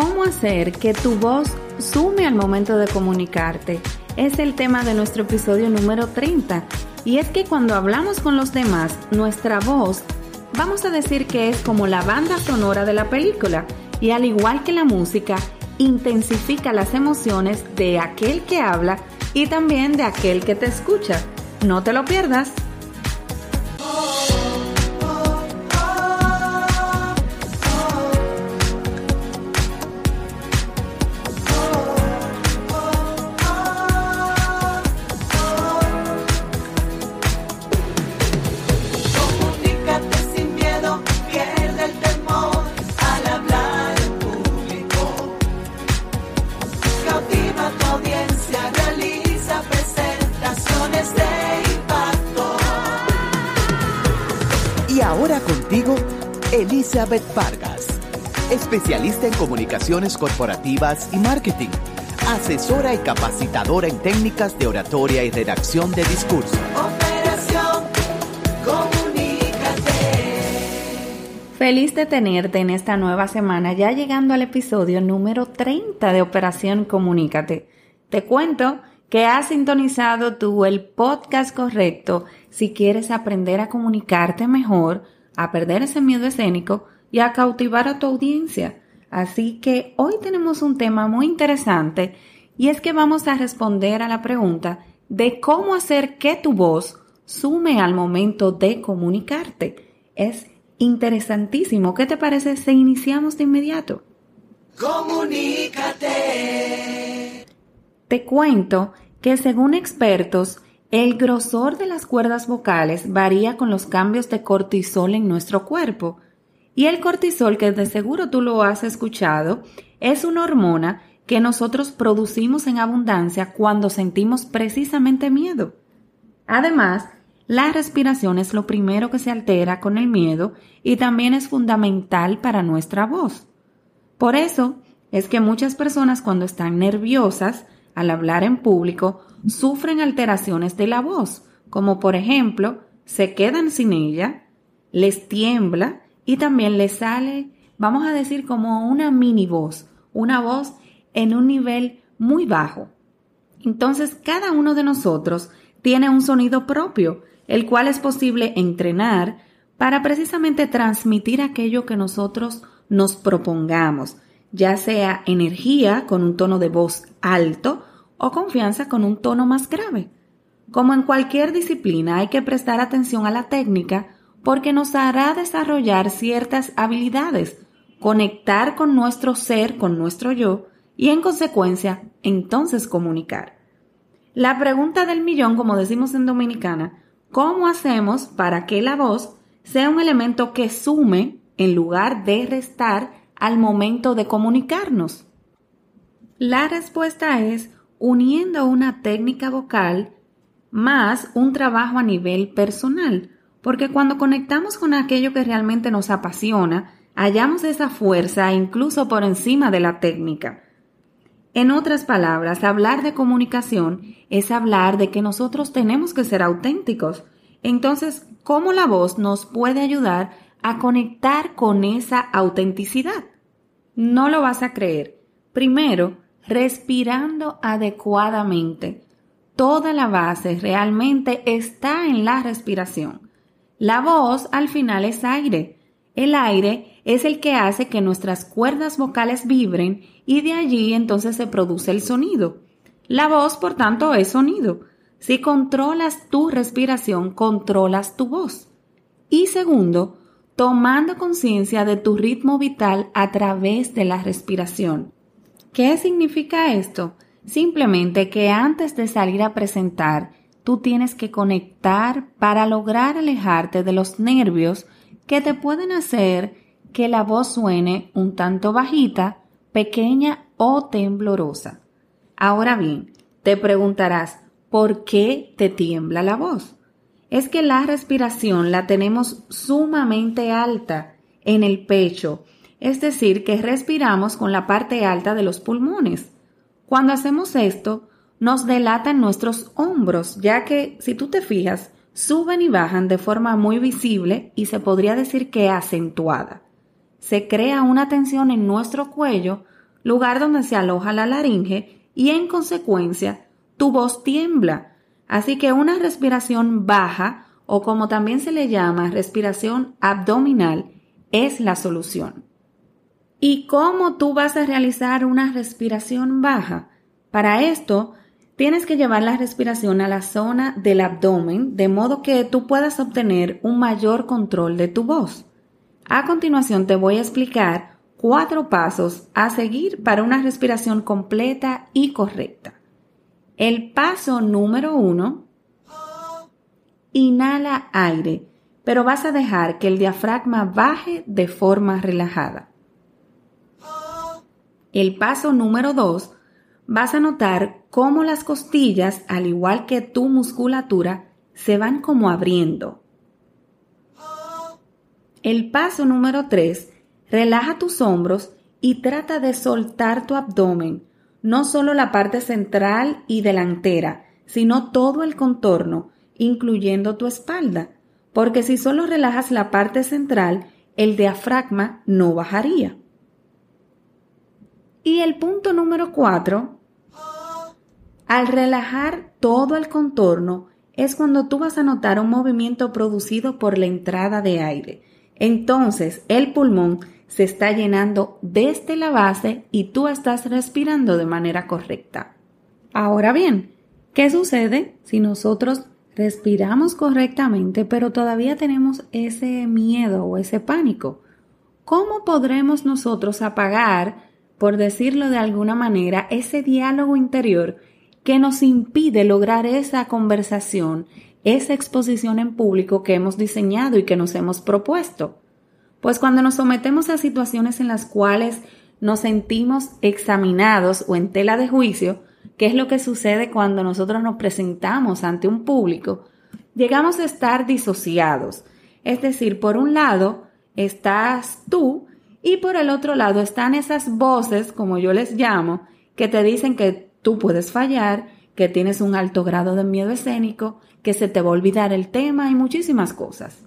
¿Cómo hacer que tu voz sume al momento de comunicarte? Es el tema de nuestro episodio número 30. Y es que cuando hablamos con los demás, nuestra voz, vamos a decir que es como la banda sonora de la película. Y al igual que la música, intensifica las emociones de aquel que habla y también de aquel que te escucha. No te lo pierdas. Elizabeth Vargas, especialista en comunicaciones corporativas y marketing, asesora y capacitadora en técnicas de oratoria y redacción de discurso. Operación Comunícate. Feliz de tenerte en esta nueva semana, ya llegando al episodio número 30 de Operación Comunícate. Te cuento que has sintonizado tú el podcast correcto si quieres aprender a comunicarte mejor a perder ese miedo escénico y a cautivar a tu audiencia. Así que hoy tenemos un tema muy interesante y es que vamos a responder a la pregunta de cómo hacer que tu voz sume al momento de comunicarte. Es interesantísimo. ¿Qué te parece si iniciamos de inmediato? Comunícate. Te cuento que según expertos, el grosor de las cuerdas vocales varía con los cambios de cortisol en nuestro cuerpo. Y el cortisol, que de seguro tú lo has escuchado, es una hormona que nosotros producimos en abundancia cuando sentimos precisamente miedo. Además, la respiración es lo primero que se altera con el miedo y también es fundamental para nuestra voz. Por eso es que muchas personas cuando están nerviosas al hablar en público sufren alteraciones de la voz, como por ejemplo, se quedan sin ella, les tiembla y también les sale, vamos a decir, como una mini voz, una voz en un nivel muy bajo. Entonces, cada uno de nosotros tiene un sonido propio, el cual es posible entrenar para precisamente transmitir aquello que nosotros nos propongamos, ya sea energía con un tono de voz alto o confianza con un tono más grave. Como en cualquier disciplina hay que prestar atención a la técnica porque nos hará desarrollar ciertas habilidades, conectar con nuestro ser, con nuestro yo y en consecuencia entonces comunicar. La pregunta del millón, como decimos en Dominicana, ¿cómo hacemos para que la voz sea un elemento que sume en lugar de restar al momento de comunicarnos? La respuesta es uniendo una técnica vocal más un trabajo a nivel personal, porque cuando conectamos con aquello que realmente nos apasiona, hallamos esa fuerza incluso por encima de la técnica. En otras palabras, hablar de comunicación es hablar de que nosotros tenemos que ser auténticos. Entonces, ¿cómo la voz nos puede ayudar a conectar con esa autenticidad? No lo vas a creer. Primero, respirando adecuadamente. Toda la base realmente está en la respiración. La voz al final es aire. El aire es el que hace que nuestras cuerdas vocales vibren y de allí entonces se produce el sonido. La voz, por tanto, es sonido. Si controlas tu respiración, controlas tu voz. Y segundo, tomando conciencia de tu ritmo vital a través de la respiración. ¿Qué significa esto? Simplemente que antes de salir a presentar, tú tienes que conectar para lograr alejarte de los nervios que te pueden hacer que la voz suene un tanto bajita, pequeña o temblorosa. Ahora bien, te preguntarás, ¿por qué te tiembla la voz? Es que la respiración la tenemos sumamente alta en el pecho es decir, que respiramos con la parte alta de los pulmones. Cuando hacemos esto, nos delatan nuestros hombros, ya que, si tú te fijas, suben y bajan de forma muy visible y se podría decir que acentuada. Se crea una tensión en nuestro cuello, lugar donde se aloja la laringe y en consecuencia tu voz tiembla. Así que una respiración baja o como también se le llama respiración abdominal es la solución. ¿Y cómo tú vas a realizar una respiración baja? Para esto, tienes que llevar la respiración a la zona del abdomen de modo que tú puedas obtener un mayor control de tu voz. A continuación te voy a explicar cuatro pasos a seguir para una respiración completa y correcta. El paso número uno, inhala aire, pero vas a dejar que el diafragma baje de forma relajada. El paso número dos, vas a notar cómo las costillas, al igual que tu musculatura, se van como abriendo. El paso número 3, relaja tus hombros y trata de soltar tu abdomen, no solo la parte central y delantera, sino todo el contorno, incluyendo tu espalda, porque si solo relajas la parte central, el diafragma no bajaría. Y el punto número 4, al relajar todo el contorno, es cuando tú vas a notar un movimiento producido por la entrada de aire. Entonces, el pulmón se está llenando desde la base y tú estás respirando de manera correcta. Ahora bien, ¿qué sucede si nosotros respiramos correctamente pero todavía tenemos ese miedo o ese pánico? ¿Cómo podremos nosotros apagar, por decirlo de alguna manera, ese diálogo interior que nos impide lograr esa conversación, esa exposición en público que hemos diseñado y que nos hemos propuesto. Pues cuando nos sometemos a situaciones en las cuales nos sentimos examinados o en tela de juicio, que es lo que sucede cuando nosotros nos presentamos ante un público, llegamos a estar disociados. Es decir, por un lado estás tú y por el otro lado están esas voces, como yo les llamo, que te dicen que tú puedes fallar, que tienes un alto grado de miedo escénico, que se te va a olvidar el tema y muchísimas cosas.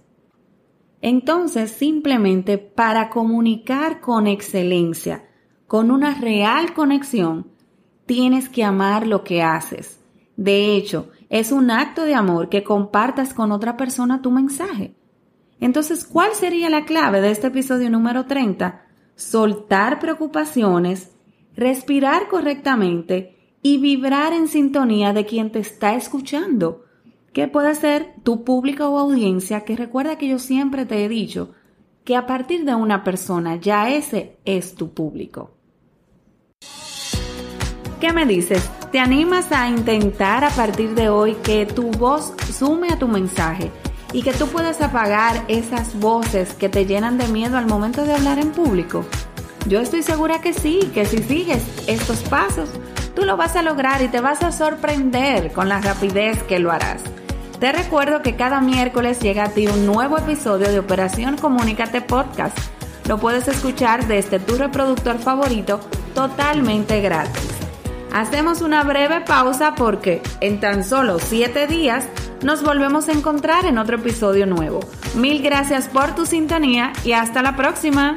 Entonces, simplemente para comunicar con excelencia, con una real conexión, tienes que amar lo que haces. De hecho, es un acto de amor que compartas con otra persona tu mensaje. Entonces, ¿cuál sería la clave de este episodio número 30? Soltar preocupaciones, respirar correctamente y vibrar en sintonía de quien te está escuchando, que puede ser tu público o audiencia, que recuerda que yo siempre te he dicho que a partir de una persona ya ese es tu público. ¿Qué me dices? ¿Te animas a intentar a partir de hoy que tu voz sume a tu mensaje y que tú puedas apagar esas voces que te llenan de miedo al momento de hablar en público? Yo estoy segura que sí, que si sigues estos pasos, tú lo vas a lograr y te vas a sorprender con la rapidez que lo harás. Te recuerdo que cada miércoles llega a ti un nuevo episodio de Operación Comunícate Podcast. Lo puedes escuchar desde tu reproductor favorito totalmente gratis. Hacemos una breve pausa porque en tan solo 7 días nos volvemos a encontrar en otro episodio nuevo. Mil gracias por tu sintonía y hasta la próxima.